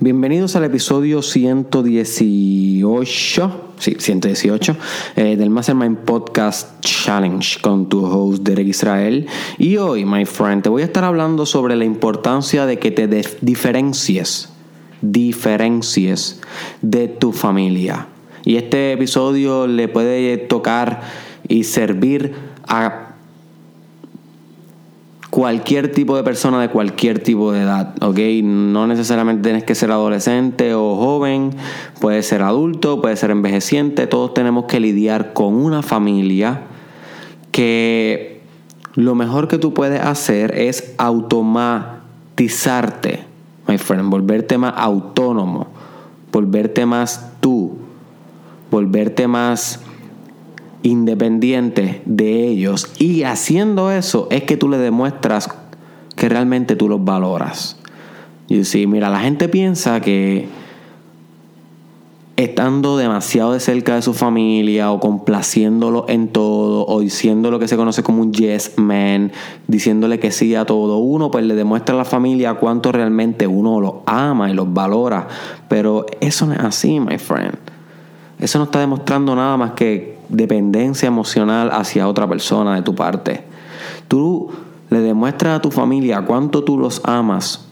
Bienvenidos al episodio 118, sí, 118 eh, del Mastermind Podcast Challenge con tu host Derek Israel. Y hoy, my friend, te voy a estar hablando sobre la importancia de que te diferencies, diferencies de tu familia. Y este episodio le puede tocar y servir a cualquier tipo de persona de cualquier tipo de edad, ¿ok? No necesariamente tienes que ser adolescente o joven, puede ser adulto, puede ser envejeciente, todos tenemos que lidiar con una familia que lo mejor que tú puedes hacer es automatizarte, my friend, volverte más autónomo, volverte más tú, volverte más independiente de ellos. Y haciendo eso es que tú le demuestras que realmente tú los valoras. Y sí, mira, la gente piensa que estando demasiado de cerca de su familia o complaciéndolo en todo o diciendo lo que se conoce como un yes man, diciéndole que sí a todo, uno pues le demuestra a la familia cuánto realmente uno los ama y los valora. Pero eso no es así, my friend. Eso no está demostrando nada más que dependencia emocional hacia otra persona de tu parte. Tú le demuestras a tu familia cuánto tú los amas,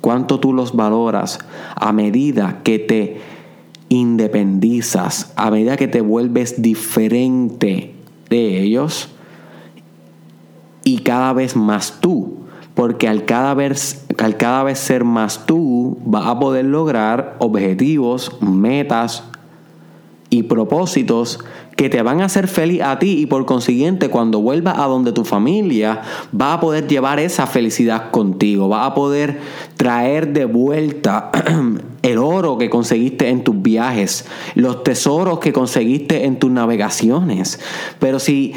cuánto tú los valoras a medida que te independizas, a medida que te vuelves diferente de ellos y cada vez más tú. Porque al cada, vez, al cada vez ser más tú, vas a poder lograr objetivos, metas y propósitos que te van a hacer feliz a ti y por consiguiente cuando vuelvas a donde tu familia va a poder llevar esa felicidad contigo, va a poder traer de vuelta el oro que conseguiste en tus viajes, los tesoros que conseguiste en tus navegaciones. Pero si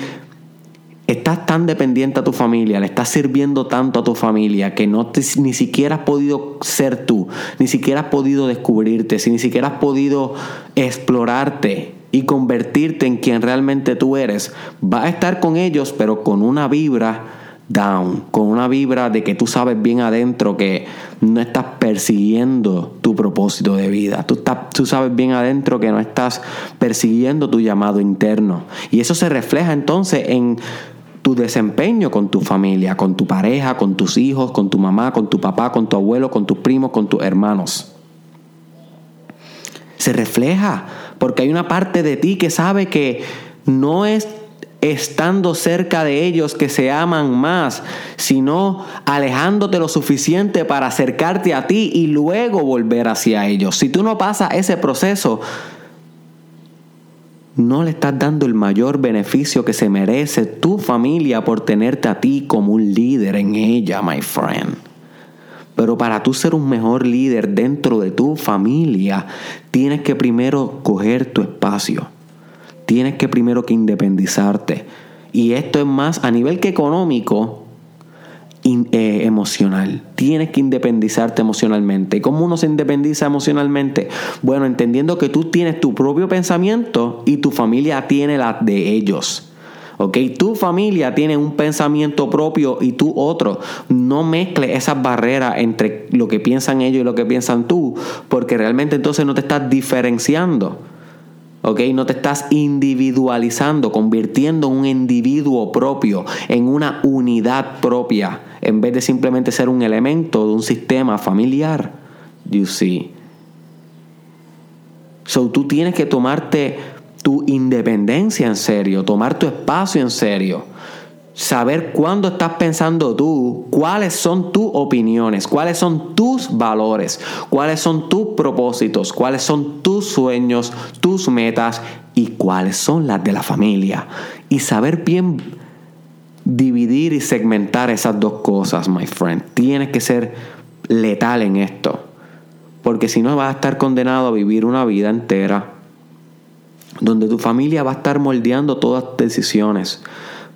estás tan dependiente a tu familia, le estás sirviendo tanto a tu familia que no ni siquiera has podido ser tú, ni siquiera has podido descubrirte, si ni siquiera has podido explorarte y convertirte en quien realmente tú eres, va a estar con ellos, pero con una vibra down, con una vibra de que tú sabes bien adentro que no estás persiguiendo tu propósito de vida. Tú, tú sabes bien adentro que no estás persiguiendo tu llamado interno. Y eso se refleja entonces en tu desempeño con tu familia, con tu pareja, con tus hijos, con tu mamá, con tu papá, con tu abuelo, con tus primos, con tus hermanos. Se refleja porque hay una parte de ti que sabe que no es estando cerca de ellos que se aman más, sino alejándote lo suficiente para acercarte a ti y luego volver hacia ellos. Si tú no pasas ese proceso, no le estás dando el mayor beneficio que se merece tu familia por tenerte a ti como un líder en ella, my friend. Pero para tú ser un mejor líder dentro de tu familia, tienes que primero coger tu espacio. Tienes que primero que independizarte. Y esto es más a nivel que económico, eh, emocional. Tienes que independizarte emocionalmente. ¿Cómo uno se independiza emocionalmente? Bueno, entendiendo que tú tienes tu propio pensamiento y tu familia tiene la de ellos. ¿Ok? Tu familia tiene un pensamiento propio y tú otro. No mezcles esas barreras entre lo que piensan ellos y lo que piensan tú, porque realmente entonces no te estás diferenciando. ¿ok? No te estás individualizando, convirtiendo en un individuo propio, en una unidad propia, en vez de simplemente ser un elemento de un sistema familiar. You see. So tú tienes que tomarte tu independencia en serio, tomar tu espacio en serio, saber cuándo estás pensando tú, cuáles son tus opiniones, cuáles son tus valores, cuáles son tus propósitos, cuáles son tus sueños, tus metas y cuáles son las de la familia. Y saber bien dividir y segmentar esas dos cosas, my friend. Tienes que ser letal en esto. Porque si no vas a estar condenado a vivir una vida entera donde tu familia va a estar moldeando todas tus decisiones,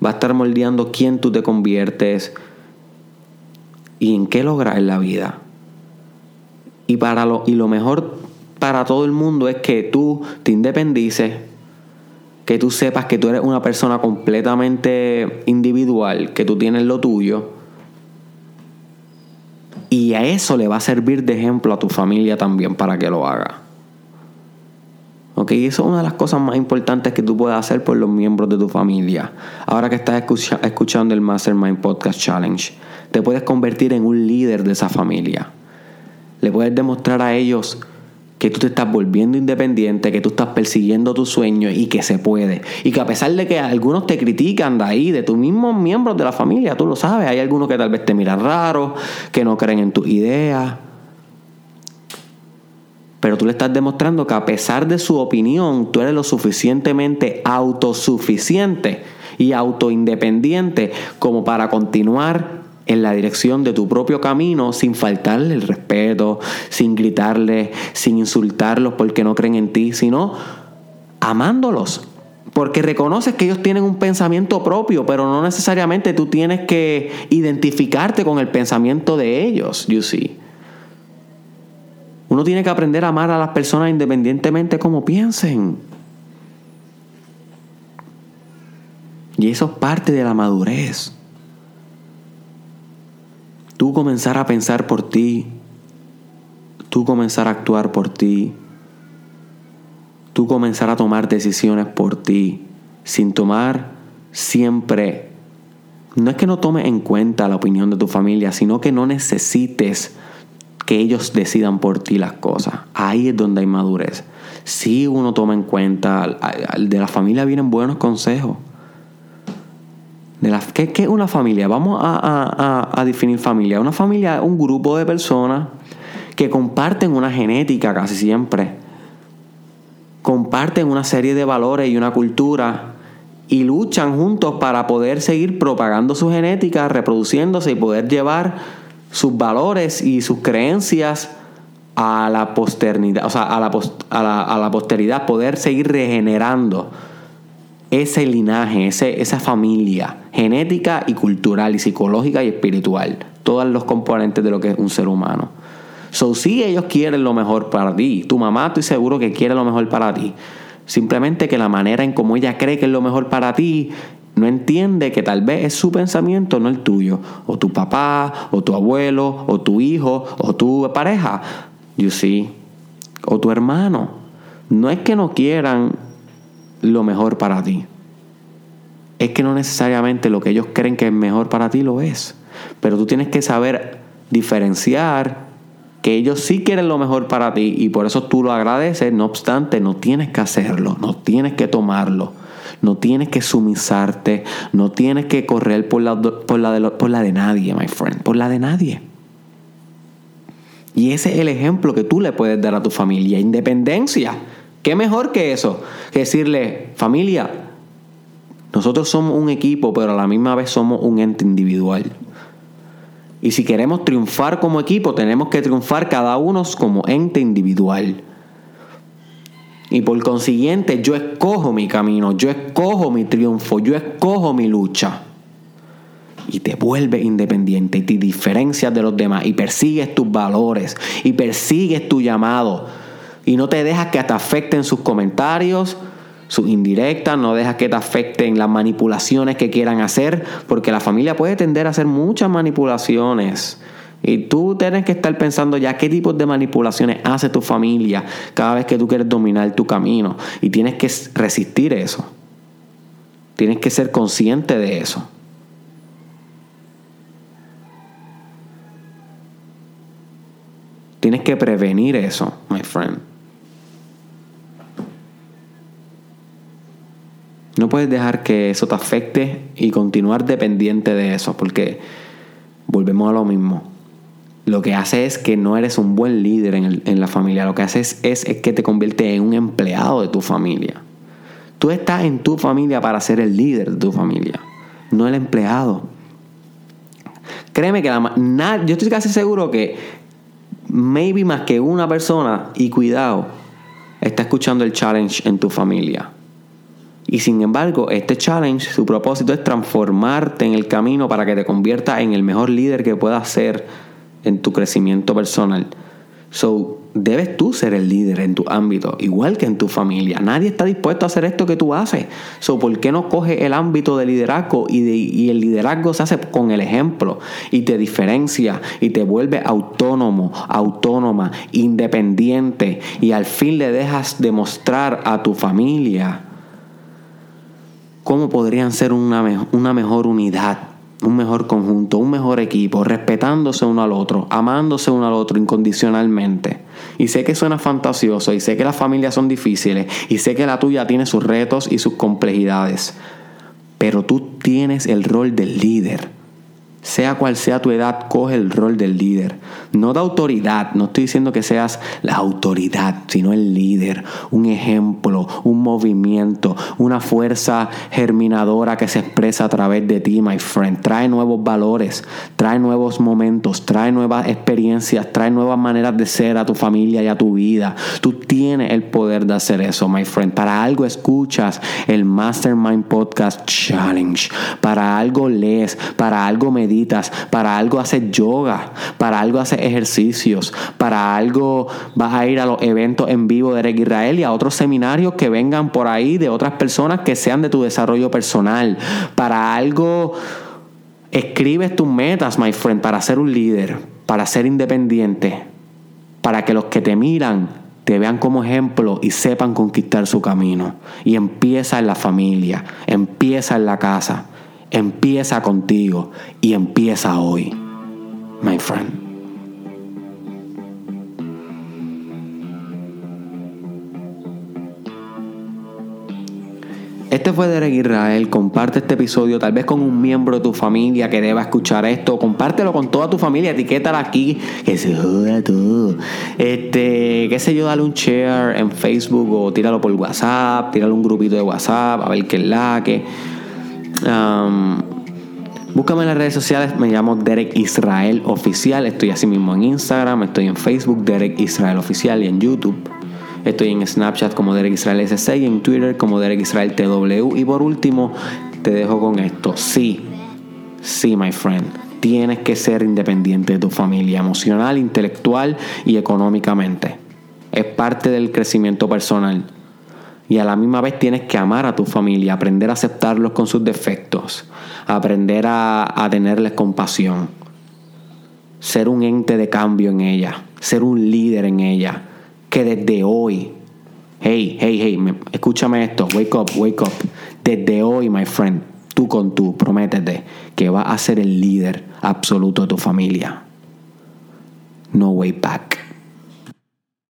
va a estar moldeando quién tú te conviertes y en qué lograr en la vida. Y, para lo, y lo mejor para todo el mundo es que tú te independices, que tú sepas que tú eres una persona completamente individual, que tú tienes lo tuyo Y a eso le va a servir de ejemplo a tu familia también para que lo haga. Ok, eso es una de las cosas más importantes que tú puedes hacer por los miembros de tu familia. Ahora que estás escuchando el Mastermind Podcast Challenge, te puedes convertir en un líder de esa familia. Le puedes demostrar a ellos que tú te estás volviendo independiente, que tú estás persiguiendo tus sueños y que se puede. Y que a pesar de que algunos te critican de ahí, de tus mismos miembros de la familia, tú lo sabes, hay algunos que tal vez te miran raro, que no creen en tus ideas. Pero tú le estás demostrando que a pesar de su opinión, tú eres lo suficientemente autosuficiente y autoindependiente como para continuar en la dirección de tu propio camino sin faltarle el respeto, sin gritarle, sin insultarlos porque no creen en ti, sino amándolos. Porque reconoces que ellos tienen un pensamiento propio, pero no necesariamente tú tienes que identificarte con el pensamiento de ellos, you see. Uno tiene que aprender a amar a las personas independientemente como piensen. Y eso es parte de la madurez. Tú comenzar a pensar por ti, tú comenzar a actuar por ti, tú comenzar a tomar decisiones por ti, sin tomar siempre, no es que no tomes en cuenta la opinión de tu familia, sino que no necesites que ellos decidan por ti las cosas. Ahí es donde hay madurez. Si uno toma en cuenta, de la familia vienen buenos consejos ¿qué, es una familia? Vamos a, definir familia. Una familia es un grupo de personas que comparten una genética casi siempre. Comparten una serie de valores y una cultura y luchan juntos para poder seguir propagando su genética, reproduciéndose y poder llevar sus valores y sus creencias a la posteridad, o sea, a la, a la posteridad, poder seguir regenerando ese linaje, ese, esa familia genética y cultural y psicológica y espiritual. Todos los componentes de lo que es un ser humano. So, si ellos quieren lo mejor para ti, tu mamá estoy seguro que quiere lo mejor para ti. Simplemente que la manera en cómo ella cree que es lo mejor para ti, no entiende que tal vez es su pensamiento, no el tuyo. O tu papá, o tu abuelo, o tu hijo, o tu pareja. You see. O tu hermano. No es que no quieran lo mejor para ti. Es que no necesariamente lo que ellos creen que es mejor para ti lo es. Pero tú tienes que saber diferenciar que ellos sí quieren lo mejor para ti y por eso tú lo agradeces. No obstante, no tienes que hacerlo, no tienes que tomarlo. No tienes que sumisarte, no tienes que correr por la, de, por la de nadie, my friend, por la de nadie. Y ese es el ejemplo que tú le puedes dar a tu familia, independencia. ¿Qué mejor que eso? Que decirle, familia, nosotros somos un equipo, pero a la misma vez somos un ente individual. Y si queremos triunfar como equipo, tenemos que triunfar cada uno como ente individual. Y por consiguiente, yo escojo mi camino, yo escojo mi triunfo, yo escojo mi lucha. Y te vuelves independiente y te diferencias de los demás y persigues tus valores y persigues tu llamado y no te dejas que te afecten sus comentarios, sus indirectas, no dejas que te afecten las manipulaciones que quieran hacer, porque la familia puede tender a hacer muchas manipulaciones. Y tú tienes que estar pensando ya qué tipos de manipulaciones hace tu familia cada vez que tú quieres dominar tu camino. Y tienes que resistir eso. Tienes que ser consciente de eso. Tienes que prevenir eso, my friend. No puedes dejar que eso te afecte y continuar dependiente de eso, porque volvemos a lo mismo. Lo que hace es que no eres un buen líder en, la familia. Lo que haces es, que te convierte en un empleado de tu familia. Tú estás en tu familia para ser el líder de tu familia, no el empleado. Créeme que la, yo estoy casi seguro que maybe más que una persona, y cuidado, está escuchando el challenge en tu familia. Y sin embargo, este challenge, su propósito es transformarte en el camino para que te conviertas en el mejor líder que puedas ser en tu crecimiento personal. So, debes tú ser el líder en tu ámbito, igual que en tu familia. Nadie está dispuesto a hacer esto que tú haces. So, ¿Por qué no coge el ámbito de liderazgo y, y el liderazgo se hace con el ejemplo y te diferencia y te vuelve autónomo, autónoma, independiente y al fin le dejas demostrar a tu familia cómo podrían ser una, una mejor unidad un mejor conjunto, un mejor equipo, respetándose uno al otro, amándose uno al otro incondicionalmente. Y sé que suena fantasioso y sé que las familias son difíciles y sé que la tuya tiene sus retos y sus complejidades, pero tú tienes el rol del líder. Sea cual sea tu edad, coge el rol del líder. No de autoridad, no estoy diciendo que seas la autoridad, sino el líder, un ejemplo, un movimiento, una fuerza germinadora que se expresa a través de ti, my friend. Trae nuevos valores, trae nuevos momentos, trae nuevas experiencias, trae nuevas maneras de ser a tu familia y a tu vida. Tú tienes el poder de hacer eso, my friend. Para algo escuchas el Mastermind Podcast Challenge. Para algo lees, para algo meditas para algo haces yoga, para algo haces ejercicios, para algo vas a ir a los eventos en vivo de Eric Israel y a otros seminarios que vengan por ahí de otras personas que sean de tu desarrollo personal, para algo escribes tus metas, my friend, para ser un líder, para ser independiente, para que los que te miran te vean como ejemplo y sepan conquistar su camino. Y empieza en la familia, empieza en la casa empieza contigo y empieza hoy, my friend. Este fue Derek Israel. Comparte este episodio tal vez con un miembro de tu familia que deba escuchar esto. Compártelo con toda tu familia. Etiquétala aquí. Que se joda todo. Este, qué sé yo, dale un share en Facebook o tíralo por WhatsApp. Tíralo un grupito de WhatsApp a ver qué es la que. Búscame en las redes sociales, me llamo Derek Israel Oficial. Estoy así mismo en Instagram, estoy en Facebook, Derek Israel Oficial y en YouTube. Estoy en Snapchat como Derek Israel S6 y en Twitter como Derek Israel TW. Y por último, te dejo con esto. Sí, sí, my friend. Tienes que ser independiente de tu familia, emocional, intelectual y económicamente. Es parte del crecimiento personal. Y a la misma vez tienes que amar a tu familia, aprender a aceptarlos con sus defectos, aprender a, tenerles compasión, ser un ente de cambio en ella, ser un líder en ella, que desde hoy, hey, hey, hey, escúchame esto, wake up, wake up, desde hoy, my friend, tú con tú, prométete que vas a ser el líder absoluto de tu familia. No way back.